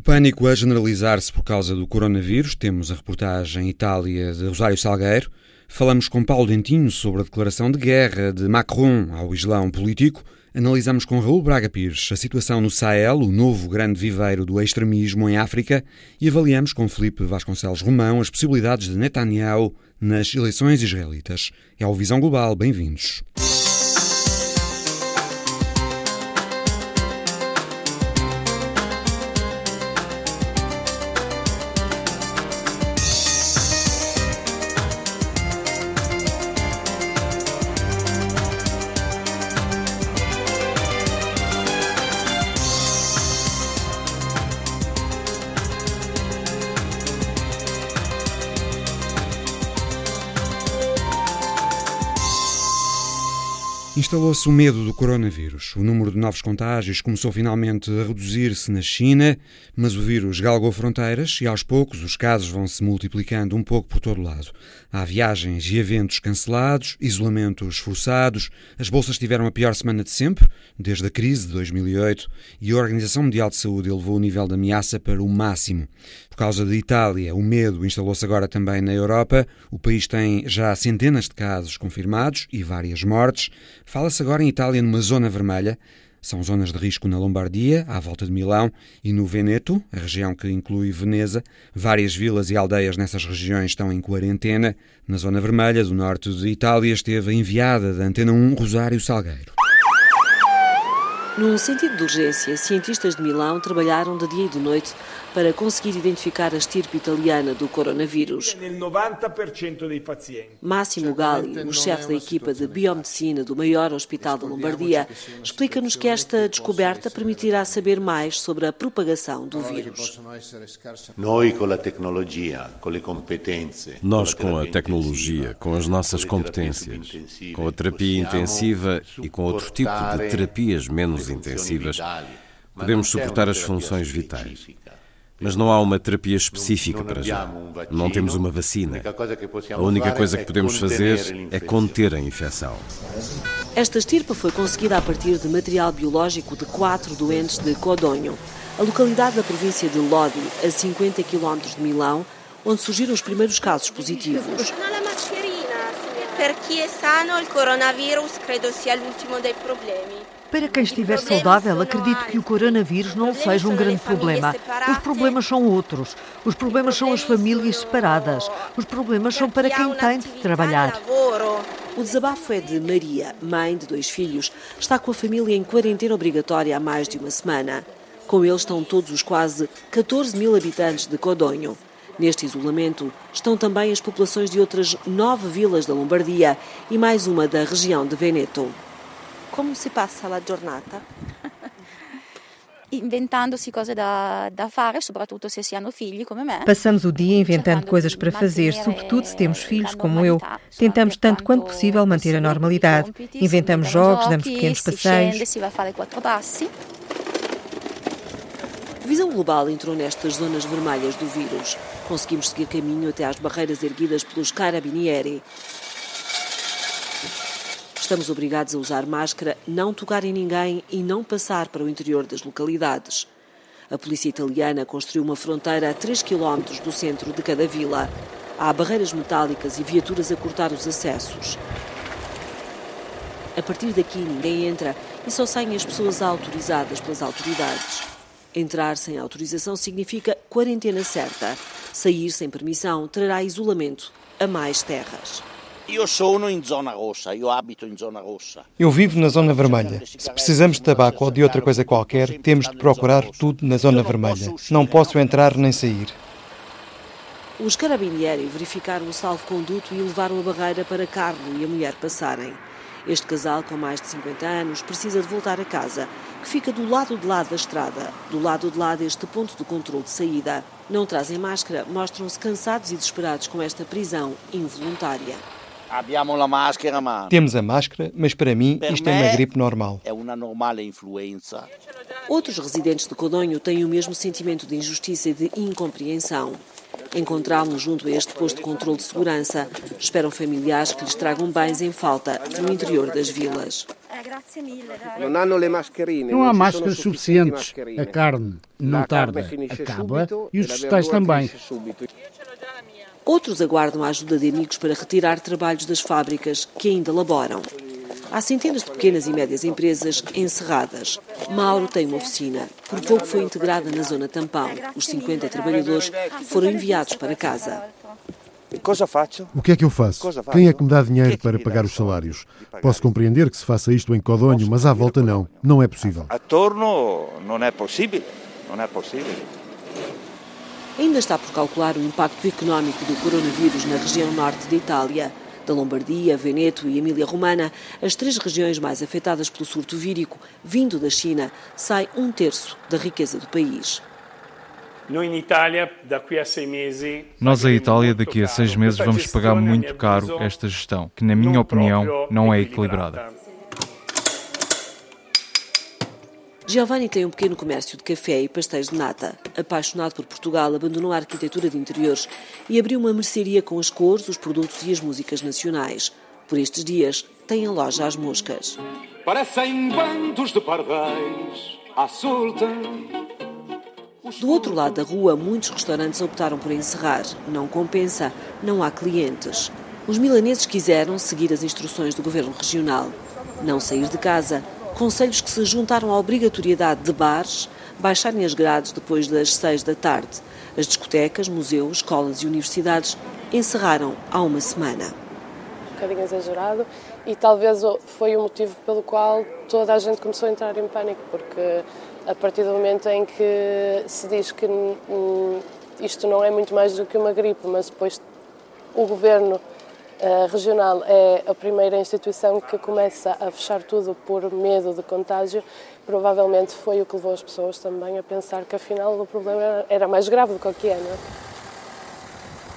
O pânico a generalizar-se por causa do coronavírus. Temos a reportagem Itália de Rosário Salgueiro. Falamos com Paulo Dentinho sobre a declaração de guerra de Macron ao Islão político. Analisamos com Raul Braga Pires a situação no Sahel, o novo grande viveiro do extremismo em África, e avaliamos com Felipe Vasconcelos Romão as possibilidades de Netanyahu nas eleições israelitas. É o Visão Global. Bem-vindos. Instalou-se o medo do coronavírus. O número de novos contágios começou finalmente a reduzir-se na China, mas o vírus galgou fronteiras e aos poucos os casos vão se multiplicando um pouco por todo lado. Há viagens e eventos cancelados, isolamentos forçados, as bolsas tiveram a pior semana de sempre, desde a crise de 2008, e a Organização Mundial de Saúde elevou o nível de ameaça para o máximo. Por causa da Itália, o medo instalou-se agora também na Europa. O país tem já centenas de casos confirmados e várias mortes. Fala-se agora em Itália numa zona vermelha. São zonas de risco na Lombardia, à volta de Milão, e no Veneto, a região que inclui Veneza. Várias vilas e aldeias nessas regiões estão em quarentena. Na zona vermelha do norte de Itália esteve a enviada da Antena 1 Rosário Salgueiro. Num sentido de urgência, cientistas de Milão trabalharam de dia e de noite para conseguir identificar a estirpe italiana do coronavírus. Máximo Galli, o chefe da equipa de biomedicina do maior hospital da Lombardia, explica-nos que esta descoberta permitirá saber mais sobre a propagação do vírus. Nós, com a tecnologia, com as nossas competências, com a terapia intensiva e com outro tipo de terapias menos intensivas, podemos suportar as funções vitais. Mas não há uma terapia específica para já. Não temos uma vacina. A única coisa que podemos fazer é conter a infecção. Esta estirpa foi conseguida a partir de material biológico de quatro doentes de Codonho, a localidade da província de Lodi, a 50 km de Milão, onde surgiram os primeiros casos positivos. Per chi è sano, il coronavirus credo sia l'ultimo dei problemi. Para quem estiver saudável, acredito que o coronavírus não seja um grande problema. Os problemas são outros. Os problemas são as famílias separadas. Os problemas são para quem tem de trabalhar. O desabafo é de Maria, mãe de dois filhos. Está com a família em quarentena obrigatória há mais de uma semana. Com eles estão todos os quase 14 mil habitantes de Codonho. Neste isolamento estão também as populações de outras nove vilas da Lombardia e mais uma da região de Veneto. Como se passa a giornata? inventandosi cose da, da fare, soprattutto se si hanno figli come me. Passamos o dia inventando coisas para fazer, sobretudo se temos filhos como eu. Tentamos tanto quanto possível manter a normalidade. Inventamos jogos, damos pequenos passeios. Si vai fare quattro passi. Visão Global entrou nestas zonas vermelhas do vírus. Conseguimos seguir caminho até às barreiras erguidas pelos carabinieri. Estamos obrigados a usar máscara, não tocar em ninguém e não passar para o interior das localidades. A polícia italiana construiu uma fronteira a 3 km do centro de cada vila. Há barreiras metálicas e viaturas a cortar os acessos. A partir daqui ninguém entra e só saem as pessoas autorizadas pelas autoridades. Entrar sem autorização significa quarentena certa. Sair sem permissão trará isolamento a mais terras. Eu sono em zona roxa, eu habito em zona roxa. Eu vivo na zona vermelha. Se precisamos de tabaco ou de outra coisa qualquer, temos de procurar tudo na zona vermelha. Não posso entrar nem sair. Os carabinieri verificaram o salvo-conduto e levaram a barreira para Carlo e a mulher passarem. Este casal, com mais de 50 anos, precisa de voltar a casa, que fica do lado de lá da estrada, do lado de lá deste ponto de controle de saída. Não trazem máscara, mostram-se cansados e desesperados com esta prisão involuntária. Temos a máscara, mas para mim isto é uma gripe normal. É uma normal influenza. Outros residentes de Codonho têm o mesmo sentimento de injustiça e de incompreensão. Encontraram-nos junto a este posto de controle de segurança. Esperam familiares que lhes tragam bens em falta no interior das vilas. Não há máscaras suficientes. A carne não tarda, acaba e os vegetais também. Outros aguardam a ajuda de amigos para retirar trabalhos das fábricas que ainda laboram. Há centenas de pequenas e médias empresas encerradas. Mauro tem uma oficina. Por pouco foi integrada na zona tampão. Os 50 trabalhadores foram enviados para casa. O que é que eu faço? Quem é que me dá dinheiro para pagar os salários? Posso compreender que se faça isto em Codonho, mas à volta não. Não é possível. A torno não é possível. Não é possível. Ainda está por calcular o impacto económico do coronavírus na região norte de Itália. Da Lombardia, Veneto e Emília-Romana, as três regiões mais afetadas pelo surto vírico, vindo da China, sai um terço da riqueza do país. Nós, a Itália, daqui a seis meses, vamos pagar muito caro esta gestão, que, na minha opinião, não é equilibrada. Giovanni tem um pequeno comércio de café e pastéis de nata. Apaixonado por Portugal, abandonou a arquitetura de interiores e abriu uma mercearia com as cores, os produtos e as músicas nacionais. Por estes dias, tem a loja às moscas. Parecem bandos de pardais à solta. Do outro lado da rua, muitos restaurantes optaram por encerrar. Não compensa, não há clientes. Os milaneses quiseram seguir as instruções do governo regional. Não sair de casa, conselhos que se juntaram à obrigatoriedade de bares baixarem as grades depois das seis da tarde. As discotecas, museus, escolas e universidades encerraram há uma semana. Um bocadinho exagerado e talvez foi o motivo pelo qual toda a gente começou a entrar em pânico, porque a partir do momento em que se diz que isto não é muito mais do que uma gripe, mas depois o governo a regional é a primeira instituição que começa a fechar tudo por medo de contágio. Provavelmente foi o que levou as pessoas também a pensar que afinal o problema era mais grave do que o que é, não é?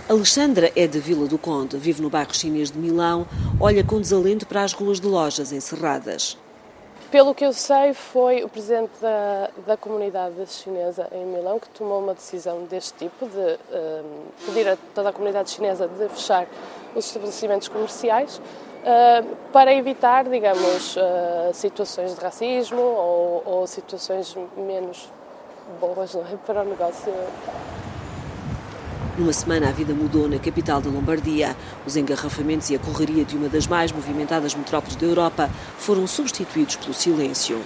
Alexandra é de Vila do Conde, vive no bairro chinês de Milão, olha com desalento para as ruas de lojas encerradas. Pelo que eu sei, foi o presidente da, da comunidade chinesa em Milão que tomou uma decisão deste tipo, de um, pedir a toda a comunidade chinesa de fechar os estabelecimentos comerciais uh, para evitar, digamos, uh, situações de racismo ou, ou situações menos boas é? para o negócio. Numa semana, a vida mudou na capital da Lombardia. Os engarrafamentos e a correria de uma das mais movimentadas metrópoles da Europa foram substituídos pelo silêncio.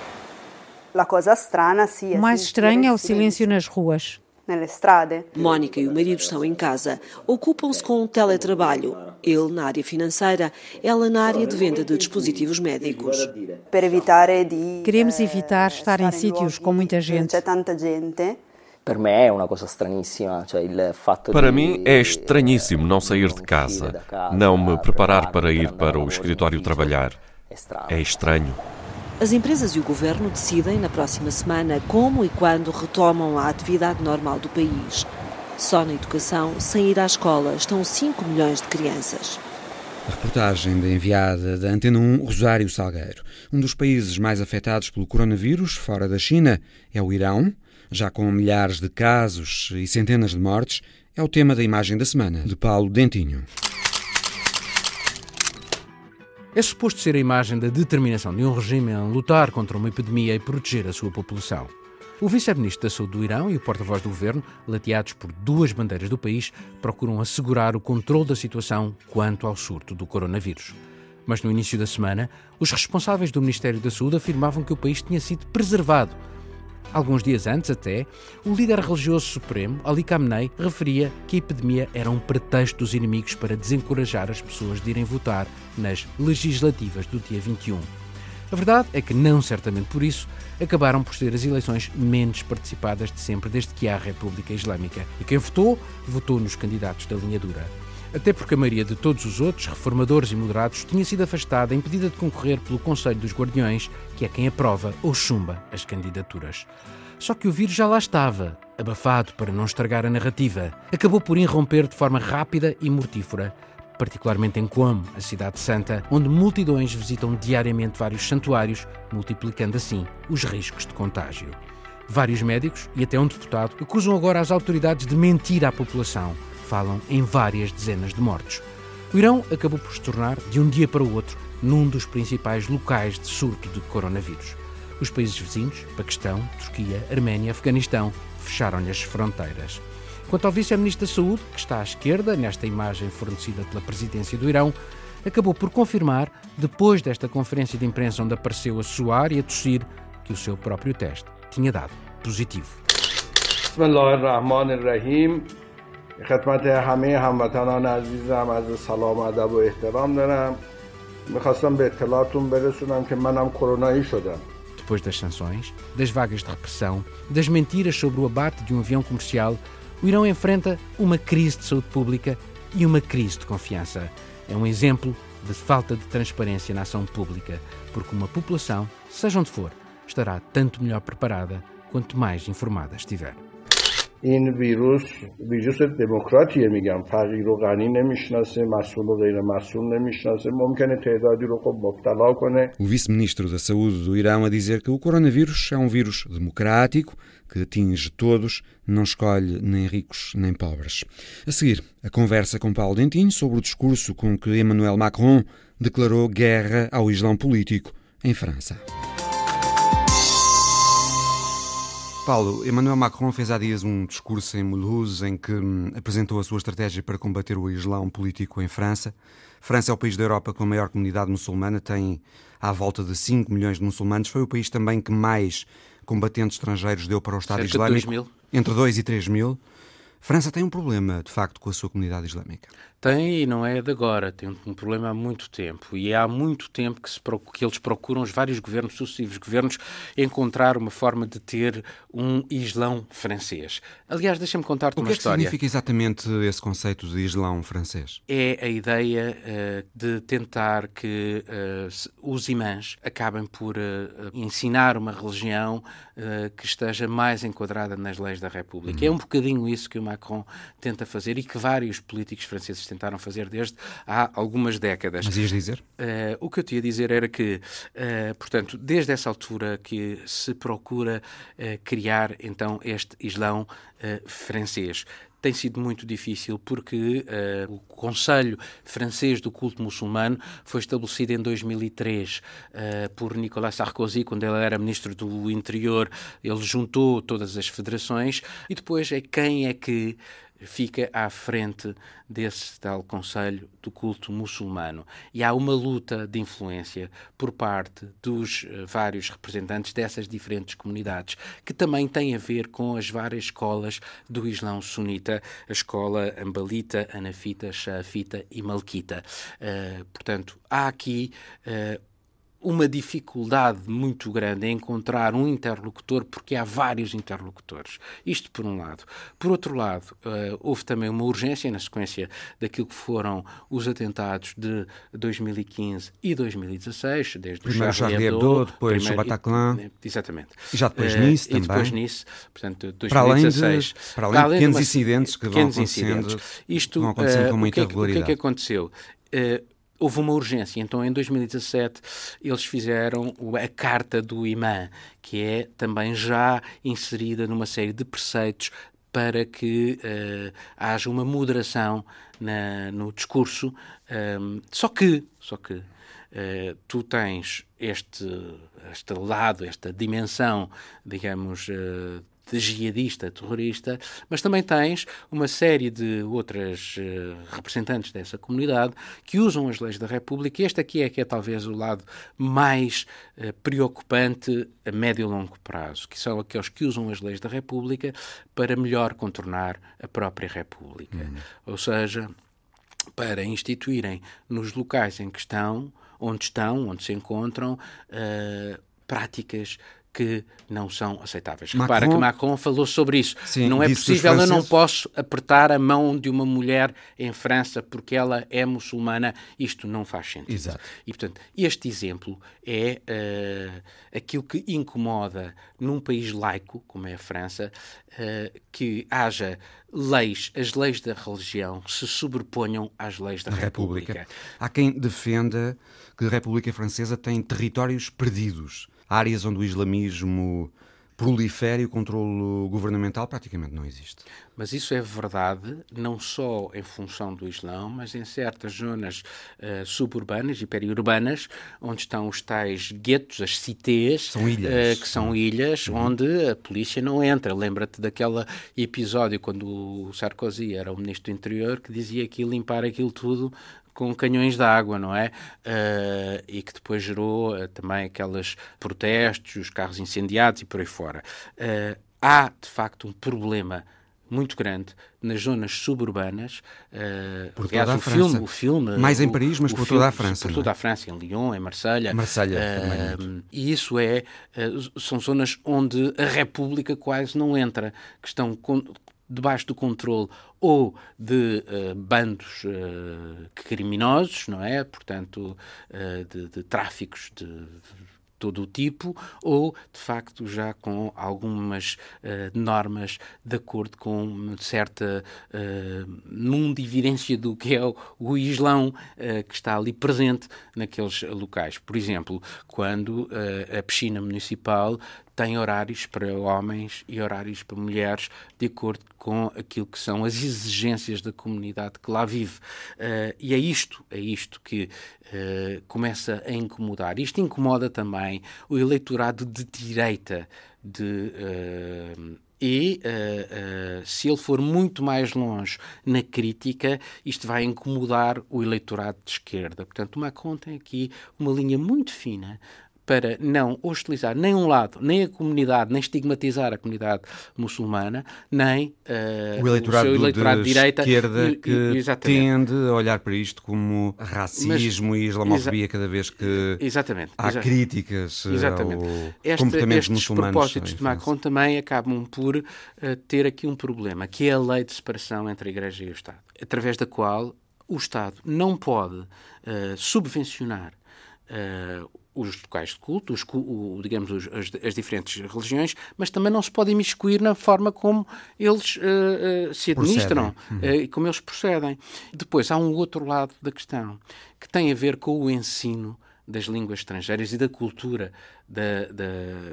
O mais estranho é o silêncio nas ruas. Mónica e o marido estão em casa. Ocupam-se com o teletrabalho. Ele na área financeira, ela na área de venda de dispositivos médicos. Queremos evitar estar em sítios com muita gente. Para mim é uma coisa estranhíssima. Para mim é estranhíssimo não sair de casa, não me preparar para ir para o escritório trabalhar. É estranho. As empresas e o governo decidem na próxima semana como e quando retomam a atividade normal do país. Só na educação, sem ir à escola, estão 5 milhões de crianças. A reportagem da enviada da Antena 1, Rosário Salgueiro. Um dos países mais afetados pelo coronavírus, fora da China, é o Irão já com milhares de casos e centenas de mortes, é o tema da imagem da semana, de Paulo Dentinho. É suposto ser a imagem da determinação de um regime em lutar contra uma epidemia e proteger a sua população. O vice-ministro da Saúde do Irão e o porta-voz do governo, lateados por duas bandeiras do país, procuram assegurar o controle da situação quanto ao surto do coronavírus. Mas no início da semana, os responsáveis do Ministério da Saúde afirmavam que o país tinha sido preservado Alguns dias antes, até, o líder religioso supremo, Ali Khamenei, referia que a epidemia era um pretexto dos inimigos para desencorajar as pessoas de irem votar nas legislativas do dia 21. A verdade é que, não certamente por isso, acabaram por ser as eleições menos participadas de sempre desde que há a República Islâmica. E quem votou, votou nos candidatos da linha dura até porque a maioria de todos os outros, reformadores e moderados, tinha sido afastada, impedida de concorrer pelo Conselho dos Guardiões, que é quem aprova ou chumba as candidaturas. Só que o vírus já lá estava, abafado para não estragar a narrativa. Acabou por irromper de forma rápida e mortífera, particularmente em Qom, a cidade santa, onde multidões visitam diariamente vários santuários, multiplicando assim os riscos de contágio. Vários médicos e até um deputado acusam agora as autoridades de mentir à população falam em várias dezenas de mortos. O Irão acabou por se tornar, de um dia para o outro, num dos principais locais de surto de coronavírus. Os países vizinhos, Paquistão, Turquia, Arménia, Afeganistão, fecharam-lhe as fronteiras. Quanto ao vice-ministro da Saúde, que está à esquerda, nesta imagem fornecida pela presidência do Irão, acabou por confirmar, depois desta conferência de imprensa onde apareceu a suar e a tossir, que o seu próprio teste tinha dado positivo. خدمت همه هموطنان عزیزم از سلام ادب و احترام دارم میخواستم به اطلاعتون برسونم که منم کرونایی شدم depois das sanções, das vagas de repressão, das mentiras sobre o abate de um avião comercial, o Irão enfrenta uma crise de saúde pública e uma crise de confiança. É um exemplo de falta de transparência na ação pública, porque uma população, seja onde for, estará tanto melhor preparada quanto mais informada estiver. این ویروس ویروس دموکراتیه میگم فقیر و غنی نمیشناسه مسئول و غیر مسئول نمیشناسه ممکنه تعدادی رو خب مبتلا کنه O vice-ministro da Saúde do Irão a dizer que o coronavírus é um vírus democrático que atinge todos, não escolhe nem ricos nem pobres. A seguir, a conversa com Paulo Dentinho sobre o discurso com que Emmanuel Macron declarou guerra ao Islão político em França. Paulo, Emmanuel Macron fez há dias um discurso em Mulhouse em que hum, apresentou a sua estratégia para combater o islão político em França. França é o país da Europa com a maior comunidade muçulmana, tem à volta de 5 milhões de muçulmanos. Foi o país também que mais combatentes estrangeiros deu para o Estado Cerca Islâmico. De 2 mil. Entre 2 e 3 mil. França tem um problema, de facto, com a sua comunidade islâmica. Tem e não é de agora, tem um problema há muito tempo. E há muito tempo que, se, que eles procuram, os vários governos, sucessivos governos, encontrar uma forma de ter um Islão francês. Aliás, deixa-me contar-te uma história. O que, é que significa exatamente esse conceito de Islão francês? É a ideia uh, de tentar que uh, os imãs acabem por uh, ensinar uma religião que esteja mais enquadrada nas leis da República. Uhum. É um bocadinho isso que o Macron tenta fazer e que vários políticos franceses tentaram fazer desde há algumas décadas. Mas ias dizer? Uh, o que eu tinha a dizer era que, uh, portanto, desde essa altura que se procura uh, criar então este Islão francês tem sido muito difícil porque uh, o Conselho Francês do Culto Muçulmano foi estabelecido em 2003 uh, por Nicolas Sarkozy, quando ele era Ministro do Interior. Ele juntou todas as federações e depois é quem é que fica à frente desse tal Conselho do Culto Muçulmano. E há uma luta de influência por parte dos uh, vários representantes dessas diferentes comunidades, que também tem a ver com as várias escolas do Islão sunita, a escola ambalita, anafita, xafita e malquita. Uh, portanto, há aqui uh, uma dificuldade muito grande em encontrar um interlocutor, porque há vários interlocutores. Isto por um lado. Por outro lado, uh, houve também uma urgência na sequência daquilo que foram os atentados de 2015 e 2016, desde primeiro o Charlie Hebdo, depois o Bataclan. Exatamente. E já depois uh, Nice também. E depois Nice, portanto, 2016. Para além de, para além para de pequenos incidentes que vão acontecendo, incidentes. Isto, vão acontecendo uh, com muita o que é, regularidade. O que é que aconteceu? Houve uma urgência. Então, em 2017, eles fizeram a Carta do Imã, que é também já inserida numa série de preceitos para que uh, haja uma moderação na, no discurso. Um, só que, só que uh, tu tens este, este lado, esta dimensão, digamos, uh, de jihadista, terrorista, mas também tens uma série de outras uh, representantes dessa comunidade que usam as leis da República. E este aqui é que é talvez o lado mais uh, preocupante a médio e longo prazo, que são aqueles que usam as leis da República para melhor contornar a própria República. Uhum. Ou seja, para instituírem nos locais em que estão, onde estão, onde se encontram, uh, práticas que não são aceitáveis. Macron, Repara que Macron falou sobre isso. Sim, não é possível, eu não posso apertar a mão de uma mulher em França porque ela é muçulmana. Isto não faz sentido. Exato. E, portanto, este exemplo é uh, aquilo que incomoda num país laico, como é a França, uh, que haja leis, as leis da religião se sobreponham às leis da República. República. Há quem defenda que a República Francesa tem territórios perdidos áreas onde o islamismo prolifere e o controle governamental praticamente não existe. Mas isso é verdade, não só em função do Islão, mas em certas zonas uh, suburbanas e periurbanas, onde estão os tais guetos, as cités, são ilhas. Uh, que são ilhas, uhum. onde a polícia não entra. Lembra-te daquele episódio quando o Sarkozy era o ministro do Interior, que dizia que limpar aquilo tudo com canhões de água, não é? Uh, e que depois gerou uh, também aqueles protestos, os carros incendiados e por aí fora. Uh, há, de facto, um problema muito grande nas zonas suburbanas. Uh, por aliás, toda a o França. filme, o filme, mais em Paris, mas por filme, toda a França. Por toda é? a França, em Lyon, em Marselha. Marselha uh, E isso é uh, são zonas onde a República quase não entra, que estão com, debaixo do controle ou de uh, bandos uh, criminosos, não é? Portanto, uh, de, de tráficos de, todo o tipo, ou de facto já com algumas uh, normas de acordo com uma certa uh, mundividência do que é o, o Islão uh, que está ali presente naqueles locais. Por exemplo, quando uh, a piscina municipal tem horários para homens e horários para mulheres, de acordo com aquilo que são as exigências da comunidade que lá vive. Uh, e é isto, é isto que uh, começa a incomodar. Isto incomoda também o eleitorado de direita de. Uh, e uh, uh, se ele for muito mais longe na crítica, isto vai incomodar o eleitorado de esquerda. Portanto, o Macron tem aqui uma linha muito fina para não hostilizar nem um lado, nem a comunidade, nem estigmatizar a comunidade muçulmana, nem uh, o eleitorado, o eleitorado de, direita esquerda que exatamente. tende a olhar para isto como racismo Mas, e islamofobia cada vez que exatamente, há exatamente. críticas eh, exatamente. ao Este, comportamentos estes propósitos de Macron também acabam por uh, ter aqui um problema, que é a lei de separação entre a Igreja e o Estado, através da qual o Estado não pode uh, subvencionar uh, os locais de culto, os, o, digamos, os, as, as, diferentes religiões, mas também não se pode imiscuir na forma como eles uh, uh, se administram uhum. uh, e como eles procedem. Depois, há um outro lado da questão que tem a ver com o ensino das línguas estrangeiras e da cultura da, da,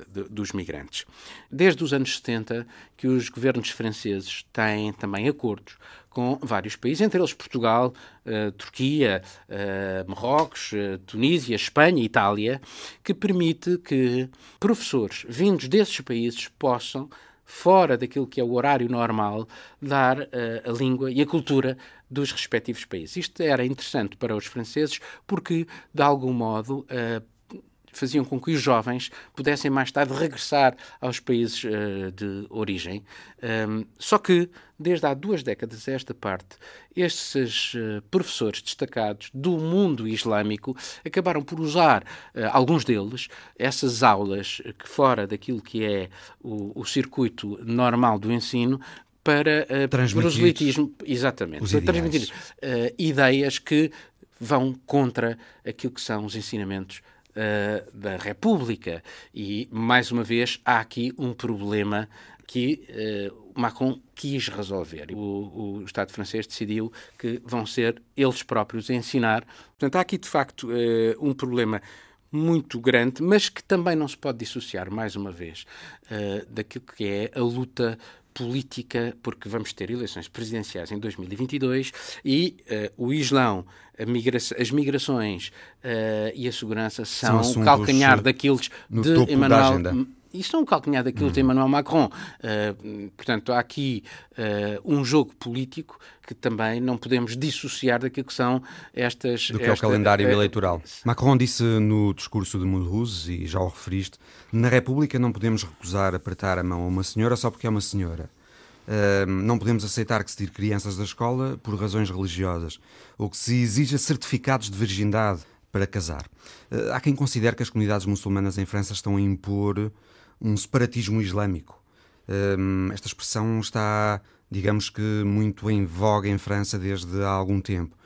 de, dos migrantes. Desde os anos 70 que os governos franceses têm também acordos com vários países, entre eles Portugal, uh, Turquia, uh, Marrocos, uh, Tunísia, Espanha Itália, que permite que professores vindos desses países possam fora daquilo que é o horário normal, dar uh, a língua e a cultura dos respectivos países. Isto era interessante para os franceses porque, de algum modo, uh, faziam com que os jovens pudessem mais tarde regressar aos países uh, de origem. Um, só que, desde há duas décadas a esta parte, estes uh, professores destacados do mundo islâmico acabaram por usar, uh, alguns deles, essas aulas que fora daquilo que é o, o circuito normal do ensino, para uh, proselitismo, exatamente, para transmitir uh, ideias que vão contra aquilo que são os ensinamentos uh, da República. E, mais uma vez, há aqui um problema que uh, Macron quis resolver. O, o, Estado francês decidiu que vão ser eles próprios a ensinar. Portanto, há aqui, de facto, uh, um problema muito grande, mas que também não se pode dissociar, mais uma vez, uh, daquilo que é a luta política, porque vamos ter eleições presidenciais em 2022 e uh, o Islão, migra as migrações uh, e a segurança são, são o calcanhar daqueles de Emmanuel isto é um calcanhar daquilo de Emmanuel Macron. Uh, portanto, há aqui uh, um jogo político que também não podemos dissociar daquilo que são estas... Do que esta, é o calendário uh, eleitoral. Macron disse no discurso de Mulhouse, e já o referiste, na República não podemos recusar apertar a mão a uma senhora só porque é uma senhora. Uh, não podemos aceitar que se tire crianças da escola por razões religiosas ou que se exija certificados de virgindade para casar. Uh, há quem considere que as comunidades muçulmanas em França estão a impor um separatismo islâmico. Um, esta expressão está, digamos que, muito em voga em França desde há algum tempo.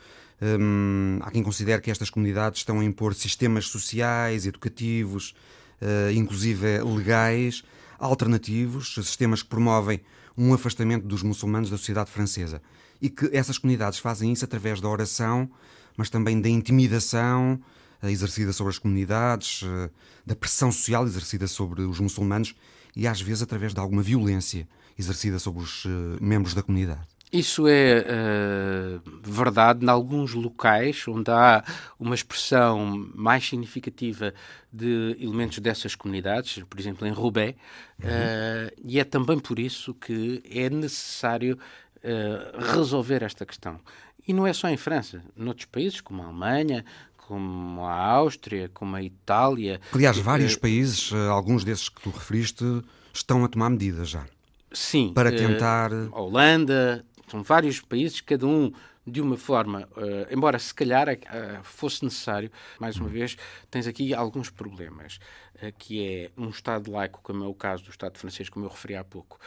Um, há quem considere que estas comunidades estão a impor sistemas sociais, educativos, uh, inclusive legais, alternativos, sistemas que promovem um afastamento dos muçulmanos da sociedade francesa. E que essas comunidades fazem isso através da oração, mas também da intimidação, exercida sobre as comunidades, eh, da pressão social exercida sobre os muçulmanos e às vezes através de alguma violência exercida sobre os uh, membros da comunidade. Isso é uh, verdade em alguns locais onde há uma expressão mais significativa de elementos dessas comunidades, por exemplo em Roubaix, uhum. uh, e é também por isso que é necessário uh, resolver esta questão. E não é só em França, noutros países como a Alemanha, como a Áustria, como a Itália. Aliás, vários países, alguns desses que tu referiste, estão a tomar medidas já. Sim. Para tentar. A Holanda, são vários países, cada um de uma forma, uh, embora se calhar uh, fosse necessário, mais uma vez, tens aqui alguns problemas, uh, que é um Estado laico, como é o caso do Estado francês, como eu referi há pouco,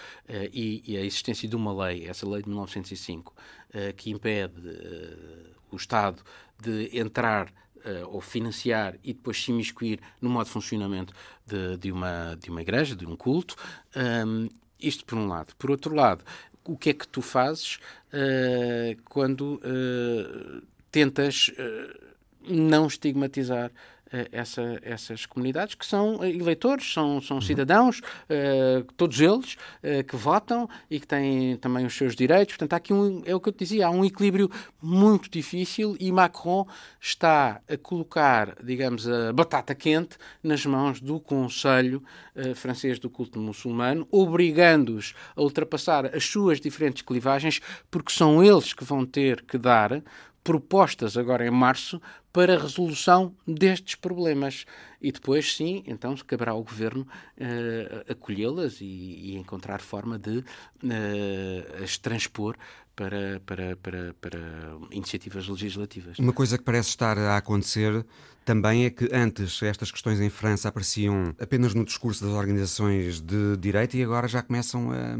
e, e, a existência de uma lei, essa lei de 1905, que impede o Estado de entrar ou financiar e depois se imiscuir no modo de funcionamento de, de, uma, de uma igreja, de um culto. Um, isto por um lado. Por outro lado, o que é que tu fazes uh, quando uh, tentas uh, não estigmatizar essa, essas comunidades, que são eleitores, são, são uhum. cidadãos, uh, todos eles, uh, que votam e que têm também os seus direitos. Portanto, há aqui um, é o que eu te dizia, há um equilíbrio muito difícil e Macron está a colocar, digamos, a batata quente nas mãos do Conselho uh, francês do culto muçulmano, obrigando-os a ultrapassar as suas diferentes clivagens, porque são eles que vão ter que dar propostas agora em março para a resolução destes problemas. E depois, sim, então caberá ao Governo uh, acolhê-las e, e, encontrar forma de uh, as transpor para, para, para, para iniciativas legislativas. Uma coisa que parece estar a acontecer também é que antes estas questões em França apareciam apenas no discurso das organizações de direita e agora já começam a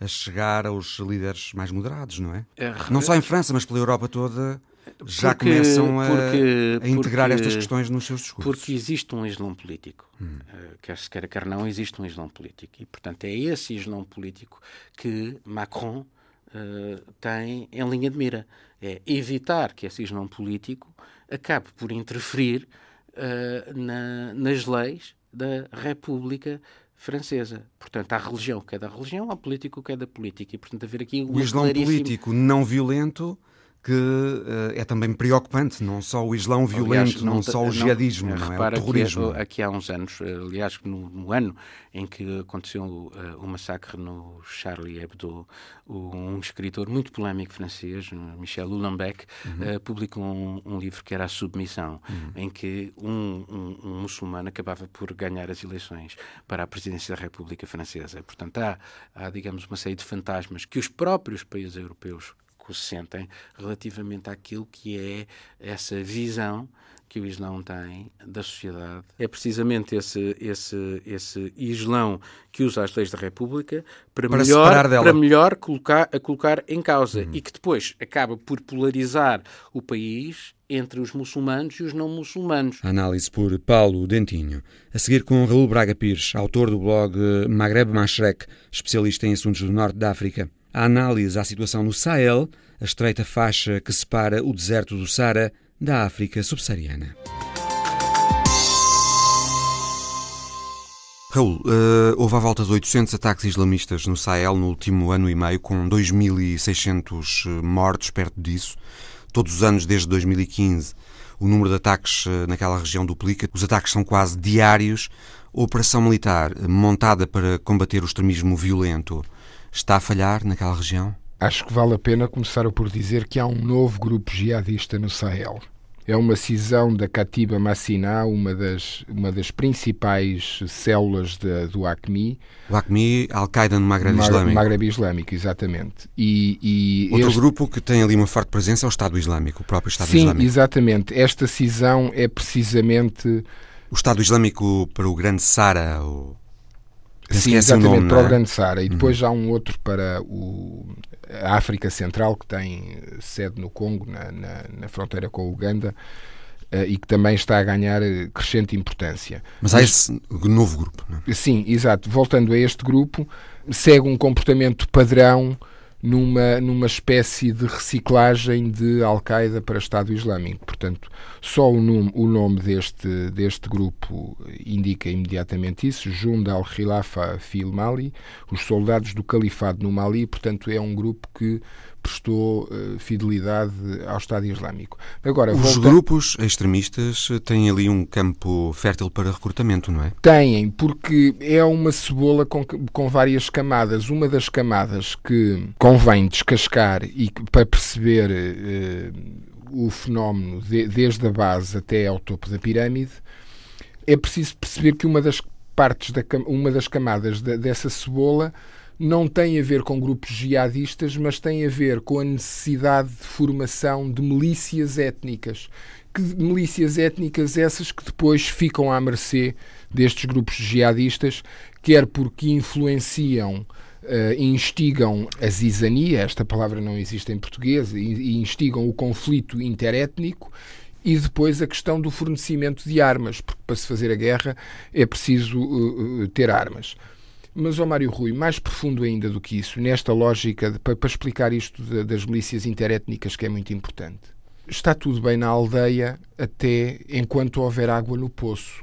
a chegar aos líderes mais moderados, não é? é não só em França, mas pela Europa toda já porque, começam a, porque, a integrar porque, estas questões nos seus discursos. Porque existe um islão político. Hum. Uh, quer se queira, quer não, existe um islão político. E, portanto, é esse islão político que Macron uh, tem em linha de mira. É evitar que esse islão político acabe por interferir uh, na, nas leis da República francesa. Portanto, há religião que é da religião, há político que é da política. E, portanto, haver aqui o Islão claríssimo... político não violento que uh, é também preocupante, não só o Islão violento, aliás, não, não, só o jihadismo, não, não é? o terrorismo. Que, aqui há uns anos, eh, aliás, no, no ano em que aconteceu uh, o massacre no Charlie Hebdo, um escritor muito polémico francês, Michel Houellebecq, uhum. uh, publicou um, um, livro que era A Submissão, uhum. em que um, um, um, muçulmano acabava por ganhar as eleições para a presidência da República Francesa. Portanto, há, há digamos, uma série de fantasmas que os próprios países europeus sentem relativamente àquilo que é essa visão que o Islão tem da sociedade. É precisamente esse, esse, esse Islão que usa as leis da República para, para melhor, para melhor colocar, a colocar em causa uhum. e que depois acaba por polarizar o país entre os muçulmanos e os não muçulmanos. Análise por Paulo Dentinho. A seguir com Raul Braga Pires, autor do blog Maghreb Mashrek, especialista em assuntos do norte da África a análise à situação no Sahel, a estreita faixa que separa o deserto do Sara da África subsaariana. Raul, uh, houve à volta de 800 ataques islamistas no Sahel no último ano e meio, com 2.600 eh, mortos perto disso. Todos os anos, desde 2015, o número de ataques eh, naquela região duplica. Os ataques são quase diários. Operação militar montada para combater o extremismo violento está a falhar naquela região? Acho que vale a pena começar por dizer que há um novo grupo jihadista no Sahel. É uma cisão da Katiba Massina, uma das, uma das principais células de, do ACMI. O ACMI, Al-Qaeda no Maghreb Islâmico. Maghreb Islâmico, exatamente. E, e Outro este... grupo que tem ali uma forte presença é o Estado Islâmico, o próprio Estado Sim, Islâmico. Sim, exatamente. Esta cisão é precisamente... O Estado Islâmico para o Grande Sara, o Sim, exatamente, nome, para o é? Grande Sara. E depois uhum. há um outro para o, a África Central, que tem sede no Congo, na, na, na fronteira com a Uganda, uh, e que também está a ganhar eh, crescente importância. Mas há esse novo grupo, não é? Sim, exato. Voltando a este grupo, segue um comportamento padrão numa, numa espécie de reciclagem de Al-Qaeda para Estado Islâmico. Portanto, só o nome, o nome deste, deste grupo indica imediatamente isso, Junda al-Khilafa fil Mali, os soldados do Califado no Mali, portanto é um grupo que prestou uh, fidelidade ao Estado Islâmico. Agora, Os volta... grupos extremistas têm ali um campo fértil para recrutamento, não é? Têm, porque é uma cebola com, com várias camadas. Uma das camadas que convém descascar e para perceber uh, o fenómeno de, desde a base até ao topo da pirâmide, é preciso perceber que uma das partes da uma das camadas da, dessa cebola não tem a ver com grupos jihadistas, mas tem a ver com a necessidade de formação de milícias étnicas. Que, milícias étnicas essas que depois ficam à mercê destes grupos jihadistas, quer porque influenciam Uh, instigam a zizania, esta palavra não existe em português, e instigam o conflito interétnico e depois a questão do fornecimento de armas, porque para se fazer a guerra é preciso uh, ter armas. Mas, ó Mário Rui, mais profundo ainda do que isso, nesta lógica, de, para, para, explicar isto de, das milícias interétnicas, que é muito importante. Está tudo bem na aldeia até enquanto houver água no poço.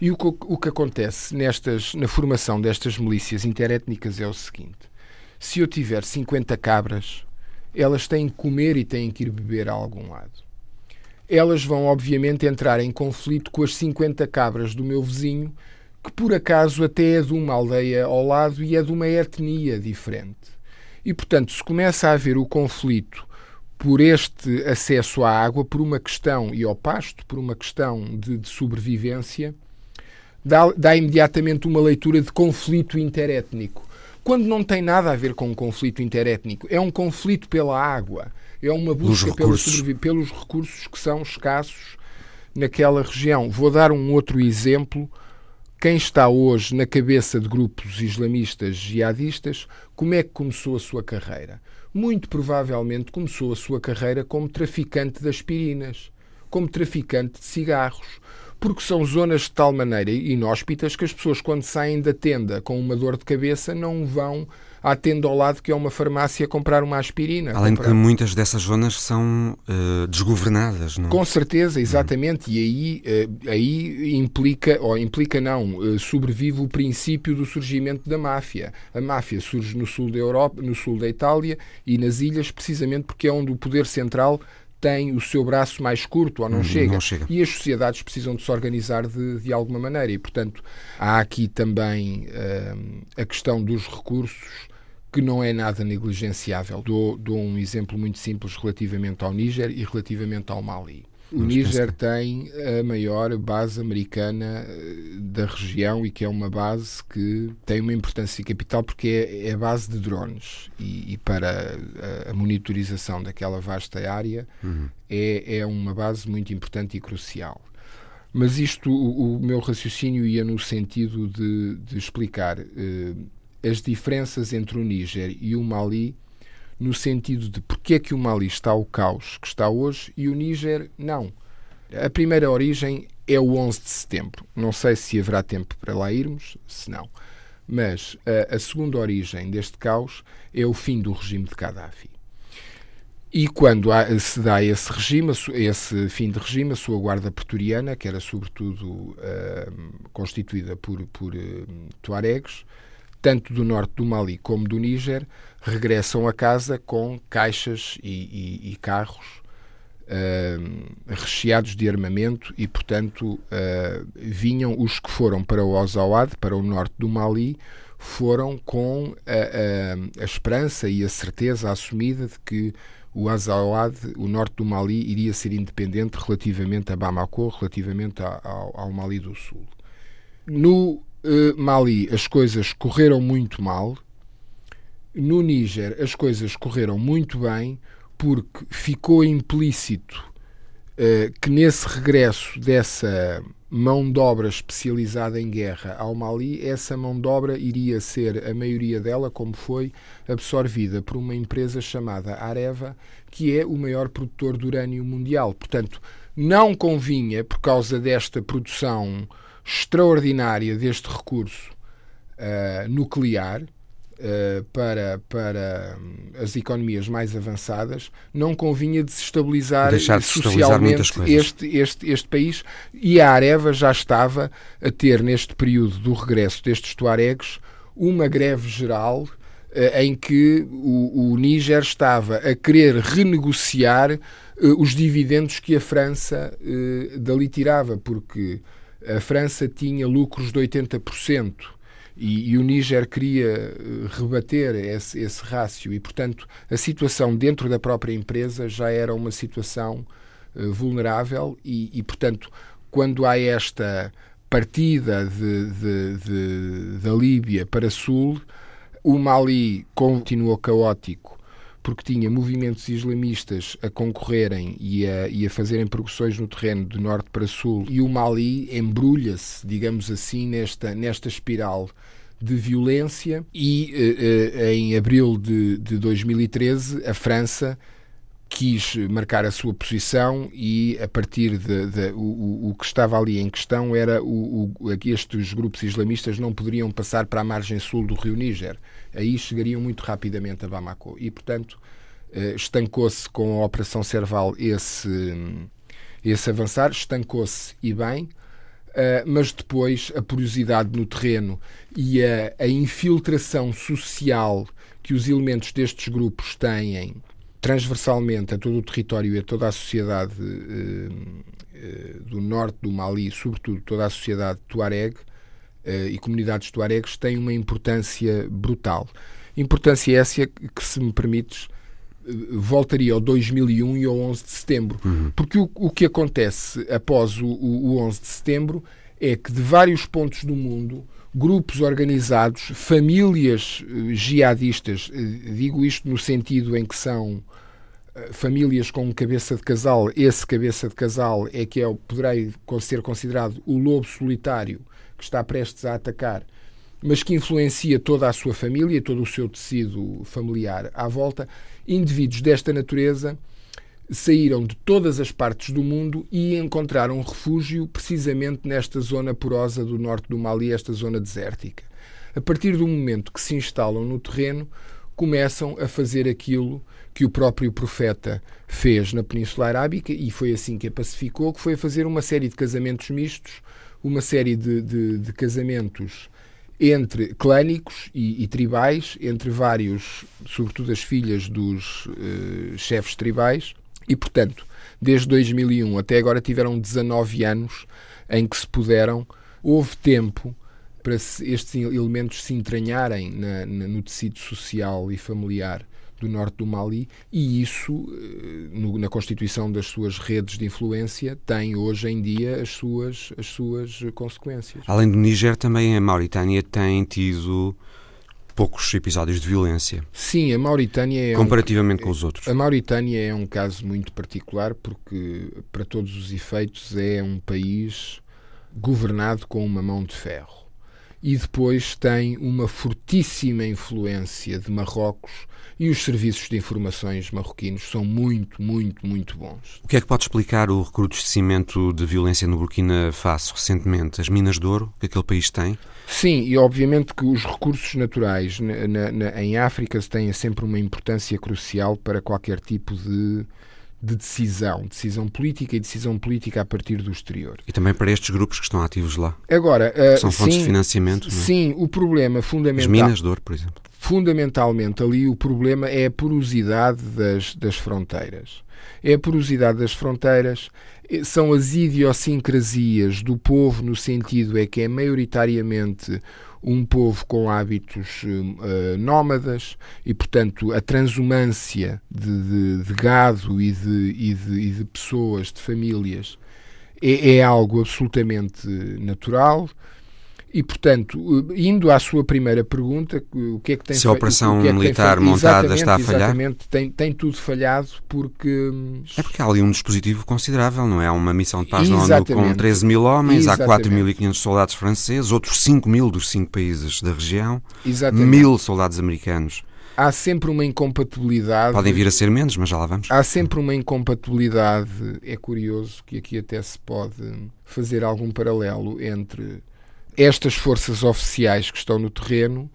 E o que, o que acontece nestas, na formação destas milícias interétnicas é o seguinte: se eu tiver 50 cabras, elas têm que comer e têm que ir beber a algum lado. Elas vão, obviamente, entrar em conflito com as 50 cabras do meu vizinho que por acaso até é de uma aldeia ao lado e é de uma etnia diferente. E, portanto, se começa a haver o conflito por este acesso à água, por uma questão, e ao pasto, por uma questão de, de sobrevivência, dá, dá imediatamente uma leitura de conflito interétnico. Quando não tem nada a ver com um conflito interétnico, é um conflito pela água, é uma busca pelos recursos que são escassos naquela região. Vou dar um outro exemplo quem está hoje na cabeça de grupos islamistas jihadistas, como é que começou a sua carreira? Muito provavelmente começou a sua carreira como traficante de aspirinas, como traficante de cigarros, porque são zonas de tal maneira inóspitas que as pessoas, quando saem da tenda com uma dor de cabeça, não vão à tenda ao lado, que é uma farmácia, comprar uma aspirina. Além comprar... de que muitas dessas zonas são uh, desgovernadas, não? Com certeza, exatamente. Uhum. E aí, uh, aí implica, ou implica não, uh, sobrevive o princípio do surgimento da máfia. A máfia surge no sul da Europa, no sul da Itália e nas ilhas, precisamente porque é onde o poder central tem o seu braço mais curto ou não, uhum, chega. não chega. E as sociedades precisam de se organizar de, de alguma maneira. E, portanto, há aqui também uh, a questão dos recursos que não é nada negligenciável. Dou, dou um exemplo muito simples relativamente ao Níger e relativamente ao Mali. O Níger tem a maior base americana eh, da região e que é uma base que tem uma importância capital porque é, é a base de drones e, e para a, a, monitorização daquela vasta área uhum. é, é uma base muito importante e crucial. Mas isto, o, o meu raciocínio ia no sentido de, de explicar eh, as diferenças entre o Níger e o Mali no sentido de porque é que o Mali está ao caos que está hoje e o Níger não. A primeira origem é o 11 de setembro. Não sei se haverá tempo para lá irmos, se não. Mas a, a segunda origem deste caos é o fim do regime de Gaddafi. E quando há, se dá esse regime, esse fim de regime, a sua guarda pretoriana, que era sobretudo uh, constituída por, por uh, tuaregs, tanto do norte do Mali como do Níger, regressam a casa com caixas e, e, e carros uh, recheados de armamento e, portanto, uh, vinham os que foram para o Ozaouad, para o norte do Mali, foram com a, a, a esperança e a certeza assumida de que o Azawad, o norte do Mali, iria ser independente relativamente a Bamako, relativamente ao, ao Mali do Sul. No uh, Mali as coisas correram muito mal. No Níger as coisas correram muito bem porque ficou implícito uh, que nesse regresso dessa mão de obra especializada em guerra ao Mali, essa mão de obra iria ser, a maioria dela, como foi, absorvida por uma empresa chamada Areva, que é o maior produtor de urânio mundial. Portanto, não convinha, por causa desta produção extraordinária deste recurso uh, nuclear, uh, para, para as economias mais avançadas, não convinha desestabilizar Deixar de socialmente este, este, este país. E a Areva já estava a ter, neste período do regresso destes tuaregs, uma greve geral eh, em que o, o Níger estava a querer renegociar uh, os dividendos que a França uh, dali tirava, porque a França tinha lucros de 80%. E, e o Níger queria rebater esse, esse rácio e, portanto, a situação dentro da própria empresa já era uma situação uh, vulnerável e, e, portanto, quando há esta partida de, de, de, da Líbia para sul, o Mali continuou caótico porque tinha movimentos islamistas a concorrerem e a, e a fazerem progressões no terreno de norte para sul, e o Mali embrulha-se, digamos assim, nesta, nesta espiral de violência. E eh, eh, em abril de, de 2013, a França quis marcar a sua posição e a partir de, de o, o, que estava ali em questão era o, o, estes grupos islamistas não poderiam passar para a margem sul do rio Níger. Aí chegariam muito rapidamente a Bamako e, portanto, eh, estancou-se com a Operação Serval esse, esse avançar, estancou-se e bem, Uh, mas depois a porosidade no terreno e a, a, infiltração social que os elementos destes grupos têm transversalmente a todo o território e a toda a sociedade eh, eh, do norte do Mali, sobretudo toda a sociedade tuareg eh, e comunidades tuaregs, tem uma importância brutal. Importância essa que, se me permites, voltaria ao 2001 e ao 11 de setembro. Uhum. Porque o, o, que acontece após o, o 11 de setembro é que de vários pontos do mundo grupos organizados, famílias jihadistas, digo isto no sentido em que são famílias com cabeça de casal, esse cabeça de casal é que é, poderá ser considerado o lobo solitário que está prestes a atacar, mas que influencia toda a sua família, todo o seu tecido familiar à volta. Indivíduos desta natureza saíram de todas as partes do mundo e encontraram refúgio precisamente nesta zona porosa do norte do Mali, esta zona desértica. A partir do momento que se instalam no terreno, começam a fazer aquilo que o próprio profeta fez na Península Arábica e foi assim que a pacificou, que foi fazer uma série de casamentos mistos, uma série de, de, de casamentos entre clânicos e, e, tribais, entre vários, sobretudo as filhas dos uh, chefes tribais, e portanto, desde 2001 até agora tiveram 19 anos em que se puderam, houve tempo para estes elementos se entranharem na, na, no tecido social e familiar do norte do Mali e isso, eh, no, na constituição das suas redes de influência, tem hoje em dia as suas, as suas consequências. Além do Níger, também a Mauritânia tem tido poucos episódios de violência. Sim, a Mauritânia é comparativamente um, com os outros. A Mauritânia é um caso muito particular porque para todos os efeitos é um país governado com uma mão de ferro e depois tem uma fortíssima influência de Marrocos e os serviços de informações marroquinos são muito, muito, muito bons. O que é que pode explicar o recrudescimento de violência no Burkina Faso recentemente? As minas de ouro que aquele país tem? Sim, e obviamente que os recursos naturais na, na, em África têm sempre uma importância crucial para qualquer tipo de de decisão, decisão política e decisão política a partir do exterior. E também para estes grupos que estão ativos lá. Agora, uh, são fontes sim, de financiamento. Não é? Sim, o problema fundamental. As minas de ouro, por exemplo. Fundamentalmente ali o problema é a porosidade das, das fronteiras. É a porosidade das fronteiras, eh, são as idiosincrasias do povo, no sentido é que é maioritariamente um povo com hábitos uh, nómadas e, portanto, a transumância de, de, de gado e de, e, e de, pessoas, de famílias, é, é algo absolutamente natural. E, portanto, indo à sua primeira pergunta, o que é que tem Se a operação que é que militar montada está a falhar? Exatamente, tem, tem tudo falhado porque... É porque há ali um dispositivo considerável, não é? Há uma missão de paz na ONU com 13 mil homens, exatamente. há 4.500 soldados franceses, outros 5 mil dos 5 países da região, exatamente. mil soldados americanos. Há sempre uma incompatibilidade. Podem vir a ser menos, mas já lá vamos. Há sempre uma incompatibilidade. É curioso que aqui até se pode fazer algum paralelo entre estas forças oficiais que estão no terreno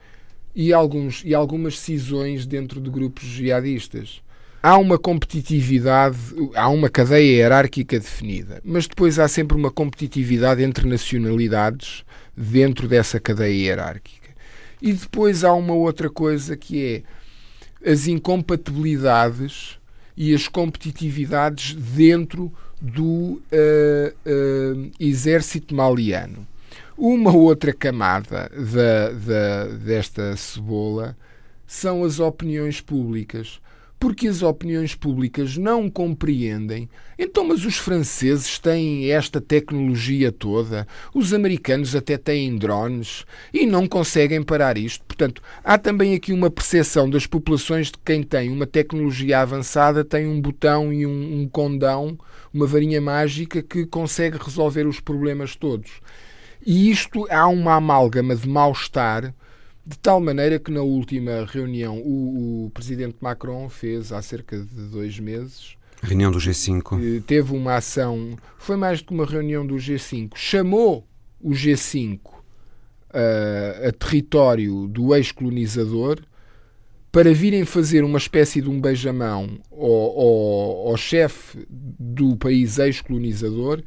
e, alguns, e algumas cisões dentro de grupos jihadistas. Há uma competitividade, há uma cadeia hierárquica definida, mas depois há sempre uma competitividade entre nacionalidades dentro dessa cadeia hierárquica. E depois há uma outra coisa que é as incompatibilidades e as competitividades dentro do uh, uh, exército maliano. Uma outra camada da, da, desta cebola são as opiniões públicas porque as opiniões públicas não compreendem. Então, mas os franceses têm esta tecnologia toda, os americanos até têm drones e não conseguem parar isto. Portanto, há também aqui uma percepção das populações de quem tem uma tecnologia avançada tem um botão e um, um condão, uma varinha mágica que consegue resolver os problemas todos. E isto há uma amálgama de mal-estar de tal maneira que na última reunião o, o, presidente Macron fez há cerca de dois meses. Reunião do G5. Teve uma ação, foi mais do que uma reunião do G5, chamou o G5 uh, a território do ex-colonizador para virem fazer uma espécie de um beijamão ao, ao, ao chefe do país ex-colonizador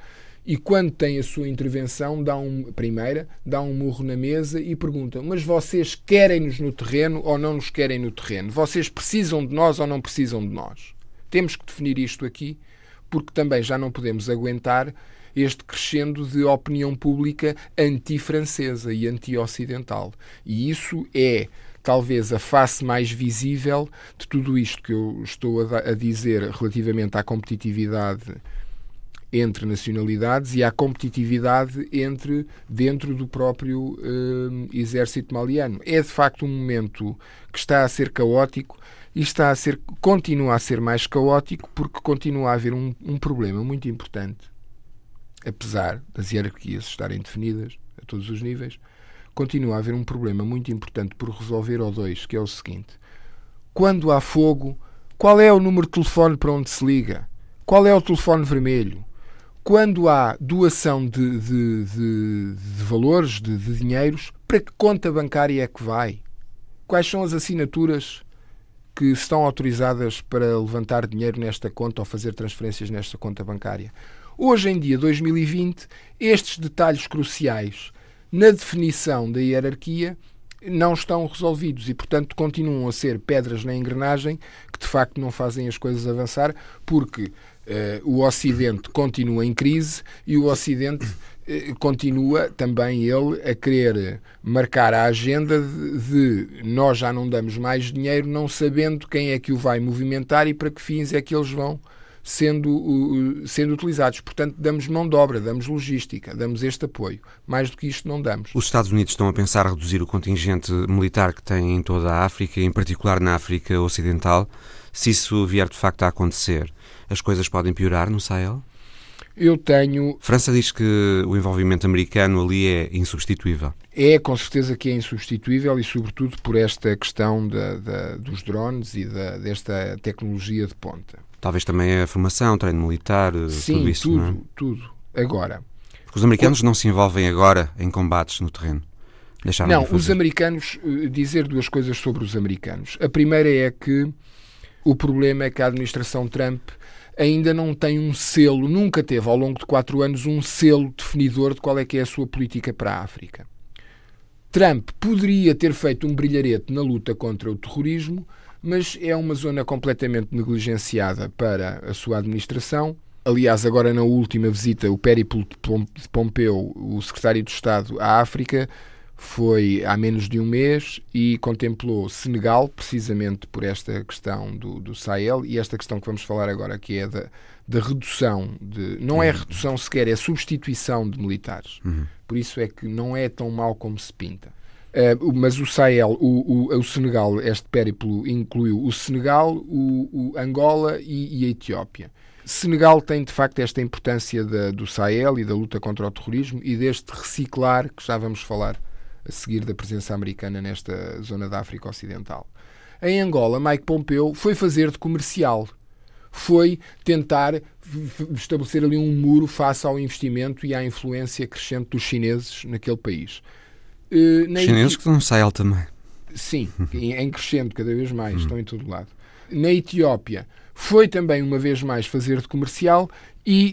e quando tem a sua intervenção, dá um, primeira, dá um murro na mesa e pergunta: Mas vocês querem-nos no terreno ou não nos querem no terreno? Vocês precisam de nós ou não precisam de nós? Temos que definir isto aqui, porque também já não podemos aguentar este crescendo de opinião pública anti-francesa e anti-ocidental. E isso é talvez a face mais visível de tudo isto que eu estou a, dizer relativamente à competitividade entre nacionalidades e à competitividade entre dentro do próprio uh, exército maliano. É de facto um momento que está a ser caótico e está a ser continua a ser mais caótico porque continua a haver um, um problema muito importante, apesar das hierarquias estarem definidas a todos os níveis, continua a haver um problema muito importante por resolver ou dois, que é o seguinte: quando há fogo, qual é o número de telefone para onde se liga? Qual é o telefone vermelho? Quando há doação de, de, de, de valores, de, de dinheiros, para que conta bancária é que vai? Quais são as assinaturas que estão autorizadas para levantar dinheiro nesta conta ou fazer transferências nesta conta bancária? Hoje em dia, 2020, estes detalhes cruciais na definição da hierarquia não estão resolvidos e, portanto, continuam a ser pedras na engrenagem que de facto não fazem as coisas avançar, porque o Ocidente continua em crise e o Ocidente uh, continua também ele a querer marcar a agenda de, de, nós já não damos mais dinheiro, não sabendo quem é que o vai movimentar e para que fins é que eles vão sendo, sendo utilizados. Portanto, damos mão de obra, damos logística, damos este apoio. Mais do que isto não damos. Os Estados Unidos estão a pensar reduzir o contingente militar que têm em toda a África, em particular na África Ocidental. Se isso vier de facto a acontecer, as coisas podem piorar no Sahel? Eu tenho. França diz que o envolvimento americano ali é insubstituível. É, com certeza que é insubstituível e, sobretudo, por esta questão da, da, dos drones e da, desta tecnologia de ponta. Talvez também a formação, treino militar, Sim, tudo isso. Tudo, não é? tudo. Agora. Porque os americanos não se envolvem agora em combates no terreno. Deixaram não, os americanos. Eh, dizer duas coisas sobre os americanos. A primeira é que o problema é que a administração Trump ainda não tem um selo, nunca teve ao longo de quatro anos um selo definidor de qual é que é a sua política para a África. Trump poderia ter feito um brilharete na luta contra o terrorismo, mas é uma zona completamente negligenciada para a sua administração. Aliás, agora na última visita, o périplo de Pompeu, o secretário de Estado à África, foi há menos de um mês e contemplou Senegal, precisamente por esta questão do, do Sahel e esta questão que vamos falar agora, que é da, da redução de. Não é uhum. redução sequer, é substituição de militares. Uhum. Por isso é que não é tão mal como se pinta. Uh, mas o Sahel, o, o, o, Senegal, este périplo incluiu o Senegal, o, o Angola e, e, a Etiópia. Senegal tem de facto esta importância da, do Sahel e da luta contra o terrorismo e deste reciclar que já vamos falar a seguir da presença americana nesta zona da África Ocidental. Em Angola, Mike Pompeu foi fazer de comercial. Foi tentar estabelecer ali um muro face ao investimento e à influência crescente dos chineses naquele país. Uh, chineses que não Sahel também. Sim, em crescendo cada vez mais, estão em todo lado. Na Etiópia, foi também, uma vez mais, fazer de comercial e,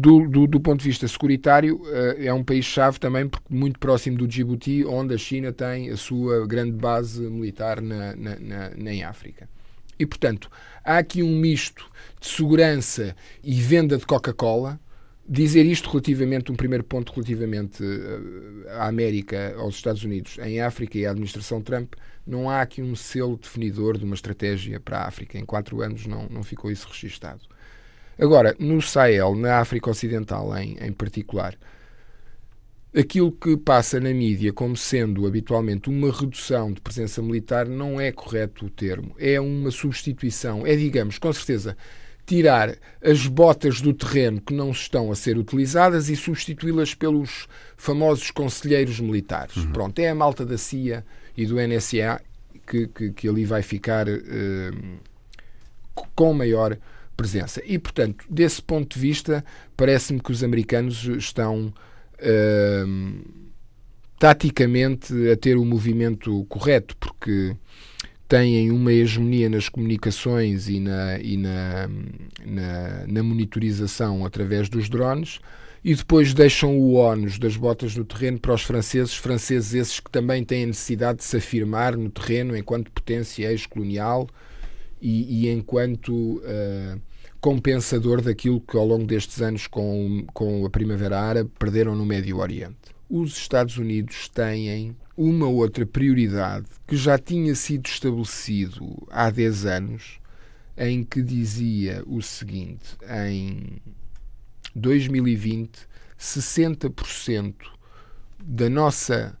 do, do, do ponto de vista securitário, eh, é um país-chave também, porque muito próximo do Djibouti, onde a China tem a sua grande base militar na, na, na, África. E, portanto, há aqui um misto de segurança e venda de Coca-Cola. Dizer isto relativamente, um primeiro ponto relativamente eh, à América, aos Estados Unidos, em África e à administração Trump, não há aqui um selo definidor de uma estratégia para a África. Em quatro anos não, não ficou isso registado. Agora, no Sahel, na África Ocidental em, em particular, aquilo que passa na mídia como sendo habitualmente uma redução de presença militar não é correto o termo. É uma substituição. É, digamos, com certeza, tirar as botas do terreno que não estão a ser utilizadas e substituí-las pelos famosos conselheiros militares. Uhum. Pronto, é a malta da CIA e do NSA que, que, que ali vai ficar uh, com maior presença. E, portanto, desse ponto de vista, parece-me que os americanos estão uh, taticamente a ter o movimento correto, porque têm uma hegemonia nas comunicações e na, e na, na, na monitorização através dos drones e depois deixam o ónus das botas no terreno para os franceses, franceses esses que também têm a necessidade de se afirmar no terreno enquanto potência ex-colonial e, e, enquanto uh, compensador daquilo que ao longo destes anos com, com a Primavera Árabe perderam no Médio Oriente. Os Estados Unidos têm uma outra prioridade que já tinha sido estabelecido há 10 anos, em que dizia o seguinte: em 2020, 60% da nossa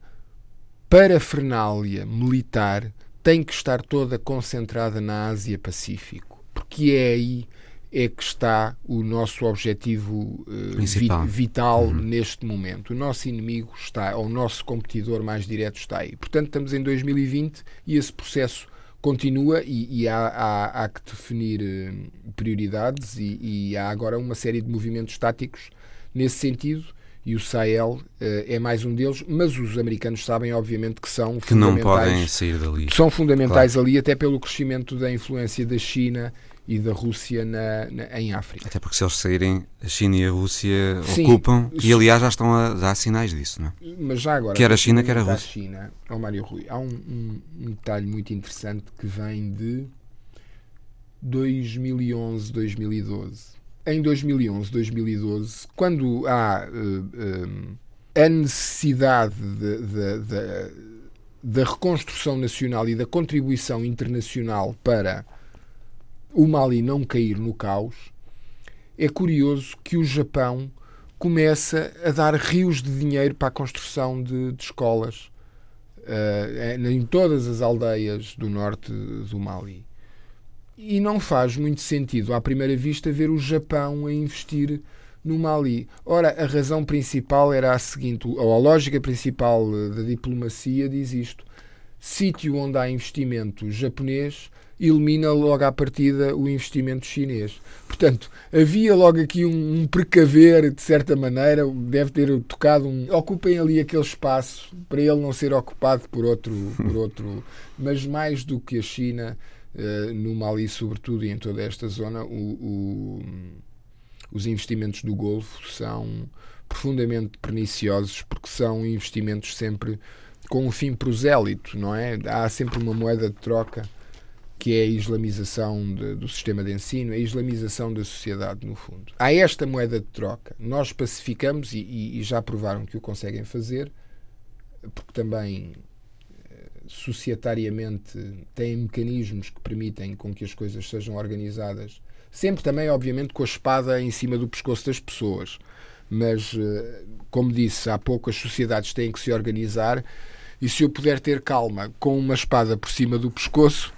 parafernália militar tem que estar toda concentrada na Ásia-Pacífico, porque é aí é que está o nosso objetivo uh, vital uhum. neste momento. O nosso inimigo está, ou o nosso competidor mais direto está aí. Portanto, estamos em 2020 e esse processo continua e, e há, há, há, que definir uh, prioridades e, e, há agora uma série de movimentos táticos nesse sentido e o Sahel uh, é mais um deles, mas os americanos sabem obviamente que são que não podem sair dali. São fundamentais claro. ali até pelo crescimento da influência da China e da Rússia na, na, em África. Até porque se eles saírem, a China e a Rússia Sim, ocupam, e aliás já estão a dar sinais disso, não é? Mas já agora, quer a China, quer a Rússia. China, oh Mário Rui, há um, um, um detalhe muito interessante que vem de 2011, 2012. Em 2011, 2012, quando há uh, a necessidade de, de, de, da reconstrução nacional e da contribuição internacional para o Mali não cair no caos, é curioso que o Japão começa a dar rios de dinheiro para a construção de, de escolas uh, em todas as aldeias do norte do Mali. E não faz muito sentido, à primeira vista, ver o Japão a investir no Mali. Ora, a razão principal era a seguinte, ou a lógica principal da diplomacia diz isto: sítio onde há investimento japonês elimina logo à partida o investimento chinês. Portanto, havia logo aqui um, um precaver, de certa maneira, deve ter tocado um. Ocupem ali aquele espaço para ele não ser ocupado por outro. Por outro mas mais do que a China, no Mali, sobretudo, e em toda esta zona, o, o, os investimentos do Golfo são profundamente perniciosos porque são investimentos sempre com um fim prosélito, não é? Há sempre uma moeda de troca que é a islamização de, do sistema de ensino, a islamização da sociedade, no fundo. Há esta moeda de troca. Nós pacificamos, e, e, já provaram que o conseguem fazer, porque também eh, societariamente têm mecanismos que permitem com que as coisas sejam organizadas, sempre também, obviamente, com a espada em cima do pescoço das pessoas. Mas, eh, como disse há pouco, as sociedades têm que se organizar e se eu puder ter calma com uma espada por cima do pescoço,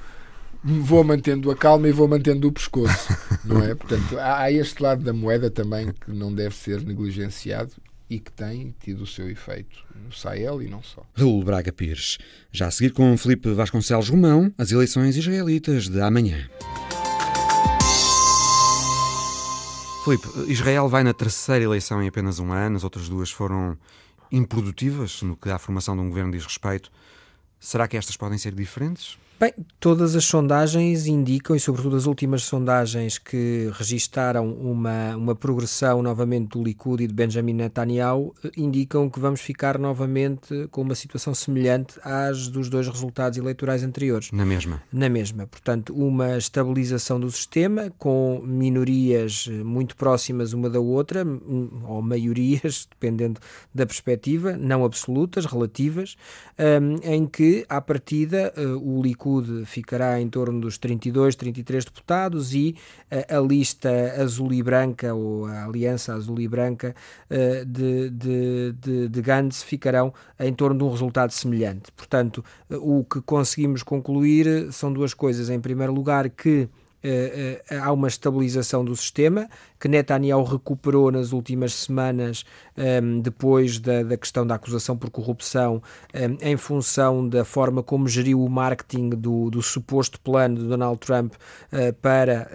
vou mantendo a calma e vou mantendo o pescoço, não é? Portanto, há, há este lado da moeda também que não deve ser negligenciado e que tem tido o seu efeito no Sahel e não só. Raul Braga Pires. Já a seguir com Felipe Vasconcelos Romão, as eleições israelitas de amanhã. Felipe, Israel vai na terceira eleição em apenas um ano, as outras duas foram improdutivas no que à formação de um governo diz respeito. Será que estas podem ser diferentes? Bem, todas as sondagens indicam, e sobretudo as últimas sondagens que registaram uma, uma progressão novamente do Likud e de Benjamin Netanyahu, indicam que vamos ficar novamente com uma situação semelhante às dos dois resultados eleitorais anteriores. Na mesma? Na mesma. Portanto, uma estabilização do sistema, com minorias muito próximas uma da outra, ou maiorias, dependendo da perspectiva, não absolutas, relativas, em que, à partida, eh, o Likud Likud ficará em torno dos 32, 33 deputados e a, a lista azul e branca, ou a aliança azul e branca uh, de, de, de, de Gantz ficarão em torno de um resultado semelhante. Portanto, uh, o que conseguimos concluir são duas coisas. Em primeiro lugar, que Uh, uh, há uma estabilização do sistema que Netanyahu recuperou nas últimas semanas ehm, depois da, da, questão da acusação por corrupção ehm, em função da forma como geriu o marketing do, do suposto plano de Donald Trump uh, para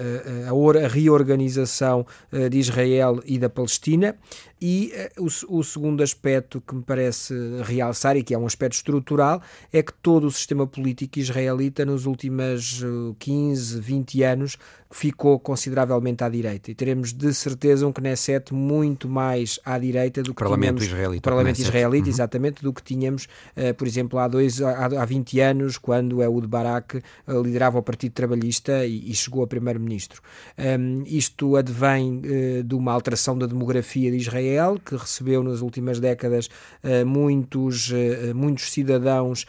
a, a, reorganização de Israel e da Palestina. E o, o, segundo aspecto que me parece realçar, e que é um aspecto estrutural, é que todo o sistema político israelita nos últimos uh, 15, 20 anos ficou consideravelmente à direita. E teremos de certeza um Knesset muito mais à direita do que Parlamento tínhamos... Israelita. Parlamento Israelita, uhum. exatamente, do que tínhamos, uh, por exemplo, há, dois, há, há 20 anos, quando Ehud Barak uh, liderava o Partido Trabalhista e, e chegou a primeiro-ministro. Um, isto advém uh, de uma alteração da demografia de Israel, que recebeu nas últimas décadas muitos, muitos cidadãos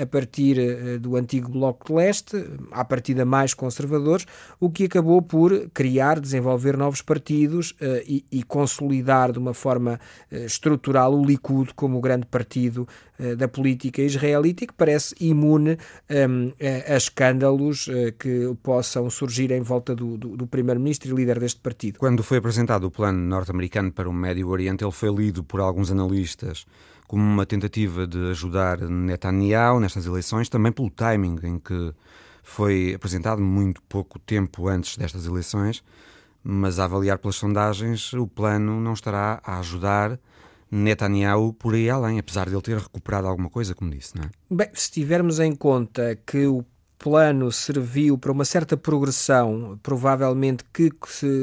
a partir do antigo Bloco de Leste, à partida mais conservadores, o que acabou por criar, desenvolver novos partidos uh, e, e, consolidar de uma forma uh, estrutural o Likud como o grande partido uh, da política israelita e que parece imune um, a, a, escândalos que possam surgir em volta do, do, do primeiro-ministro e líder deste partido. Quando foi apresentado o plano norte-americano para o Médio Oriente, ele foi lido por alguns analistas como uma tentativa de ajudar Netanyahu nestas eleições, também pelo timing em que foi apresentado muito pouco tempo antes destas eleições, mas a avaliar pelas sondagens, o plano não estará a ajudar Netanyahu por aí além, apesar de ele ter recuperado alguma coisa, como disse, não é? Bem, se tivermos em conta que o plano serviu para uma certa progressão, provavelmente que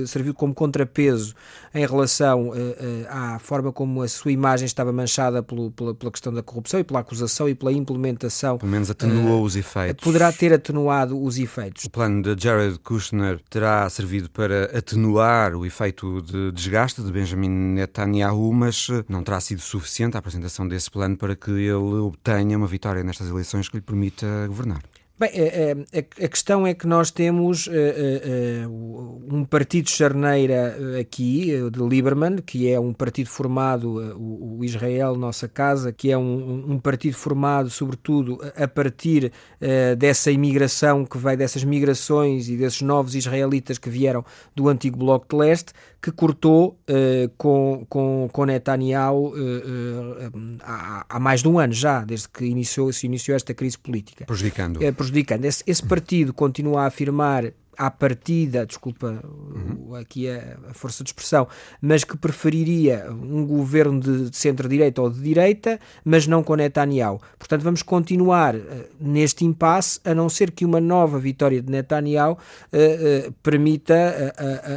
serviu como contrapeso em relação uh, uh, à forma como a sua imagem estava manchada pelo, pela, pela, questão da corrupção e pela acusação e pela implementação. Pelo menos atenuou uh, os efeitos. Poderá ter atenuado os efeitos. O plano de Jared Kushner terá servido para atenuar o efeito de desgaste de Benjamin Netanyahu, mas não terá sido suficiente a apresentação desse plano para que ele obtenha uma vitória nestas eleições que lhe permita governar. Bem, é, é, a questão é que nós temos é, um partido charneira aqui, de Lieberman, que é um partido formado, o, Israel Nossa Casa, que é um, um partido formado, sobretudo, a partir dessa imigração que veio dessas migrações e desses novos israelitas que vieram do antigo Bloco de Leste, que cortou com, com, com Netanyahu há, há, mais de um ano já, desde que iniciou, se iniciou esta crise política. Prejudicando. Prejudicando. Esse, esse partido continua a afirmar à partida, desculpa uhum. aqui a, a, força de expressão, mas que preferiria um governo de, de centro-direita ou de direita, mas não com Netanyahu. Portanto, vamos continuar uh, neste impasse, a não ser que uma nova vitória de Netanyahu uh, uh, permita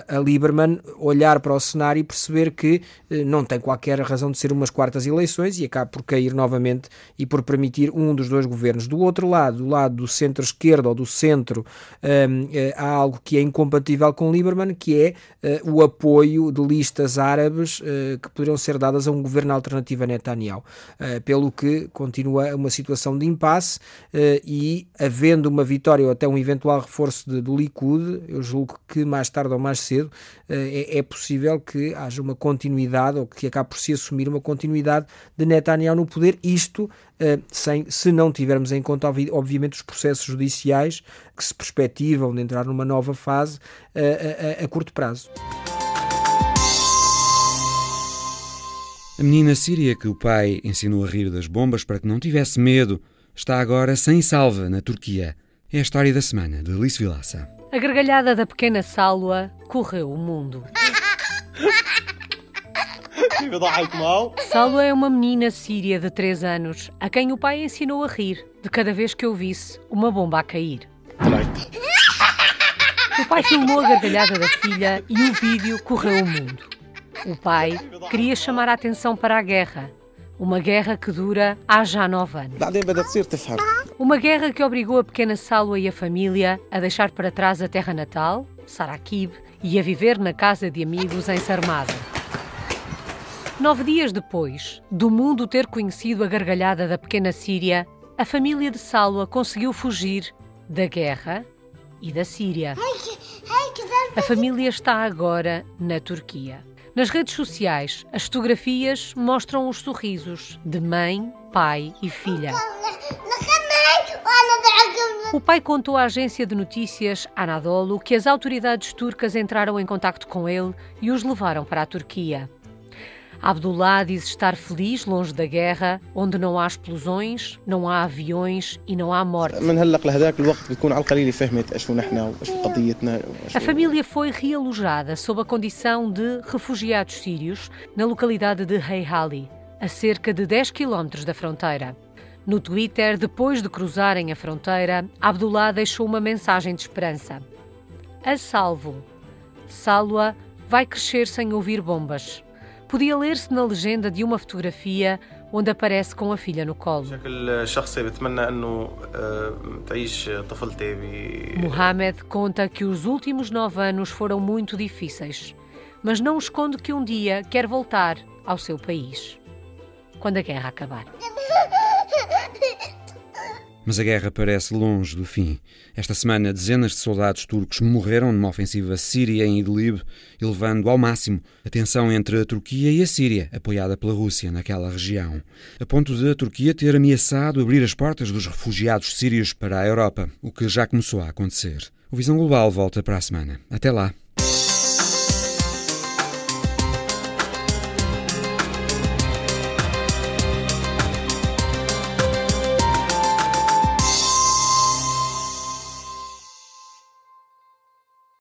a, a, a, Lieberman olhar para o cenário e perceber que não tem qualquer razão de ser umas quartas eleições e acaba por cair novamente e por permitir um dos dois governos. Do outro lado, do lado do centro-esquerda ou do centro, um, há algo que é incompatível com Lieberman, que é uh, o apoio de listas árabes uh, que poderiam ser dadas a um governo alternativo a Netanyahu. Uh, pelo que continua uma situação de impasse e, havendo uma vitória ou até um eventual reforço de, do Likud, eu julgo que mais tarde ou mais cedo é, é, possível que haja uma continuidade ou que acabe por se assumir uma continuidade de Netanyahu no poder, isto sem, se não tivermos em conta, obviamente, os processos judiciais que se perspectivam de entrar numa uma nova fase a, a, a curto prazo. A menina síria que o pai ensinou a rir das bombas para que não tivesse medo está agora sem salva na Turquia. É a história da semana de Alice Vilaça. A gargalhada da pequena Sálua correu o mundo. Sálua é uma menina síria de 3 anos, a quem o pai ensinou a rir de cada vez que eu visse uma bomba a cair. O pai filmou a gargalhada da filha e o vídeo correu o mundo. O pai queria chamar a atenção para a guerra, uma guerra que dura há já nove anos. Uma guerra que obrigou a pequena Salwa e a família a deixar para trás a terra natal, Sarakib, e a viver na casa de amigos em Sarmada. Nove dias depois do mundo ter conhecido a gargalhada da pequena Síria, a família de Salwa conseguiu fugir da guerra e da Síria. A família está agora na Turquia. Nas redes sociais, as fotografias mostram os sorrisos de mãe, pai e filha. O pai contou à agência de notícias Anadolu que as autoridades turcas entraram em contato com ele e os levaram para a Turquia. Abdullah diz estar feliz longe da guerra, onde não há explosões, não há aviões e não há morte. A família foi realojada sob a condição de refugiados sírios na localidade de Heihali, a cerca de 10 quilómetros da fronteira. No Twitter, depois de cruzarem a fronteira, Abdullah deixou uma mensagem de esperança. A salvo. Salwa vai crescer sem ouvir bombas podia ler-se na legenda de uma fotografia onde aparece com a filha no colo. Mohamed conta que os últimos nove anos foram muito difíceis, mas não esconde que um dia quer voltar ao seu país. Quando a guerra acabar. Mas a guerra parece longe do fim. Esta semana, dezenas de soldados turcos morreram numa ofensiva síria em Idlib, elevando ao máximo a tensão entre a Turquia e a Síria, apoiada pela Rússia naquela região, a ponto de a Turquia ter ameaçado abrir as portas dos refugiados sírios para a Europa, o que já começou a acontecer. O Visão Global volta para a semana. Até lá.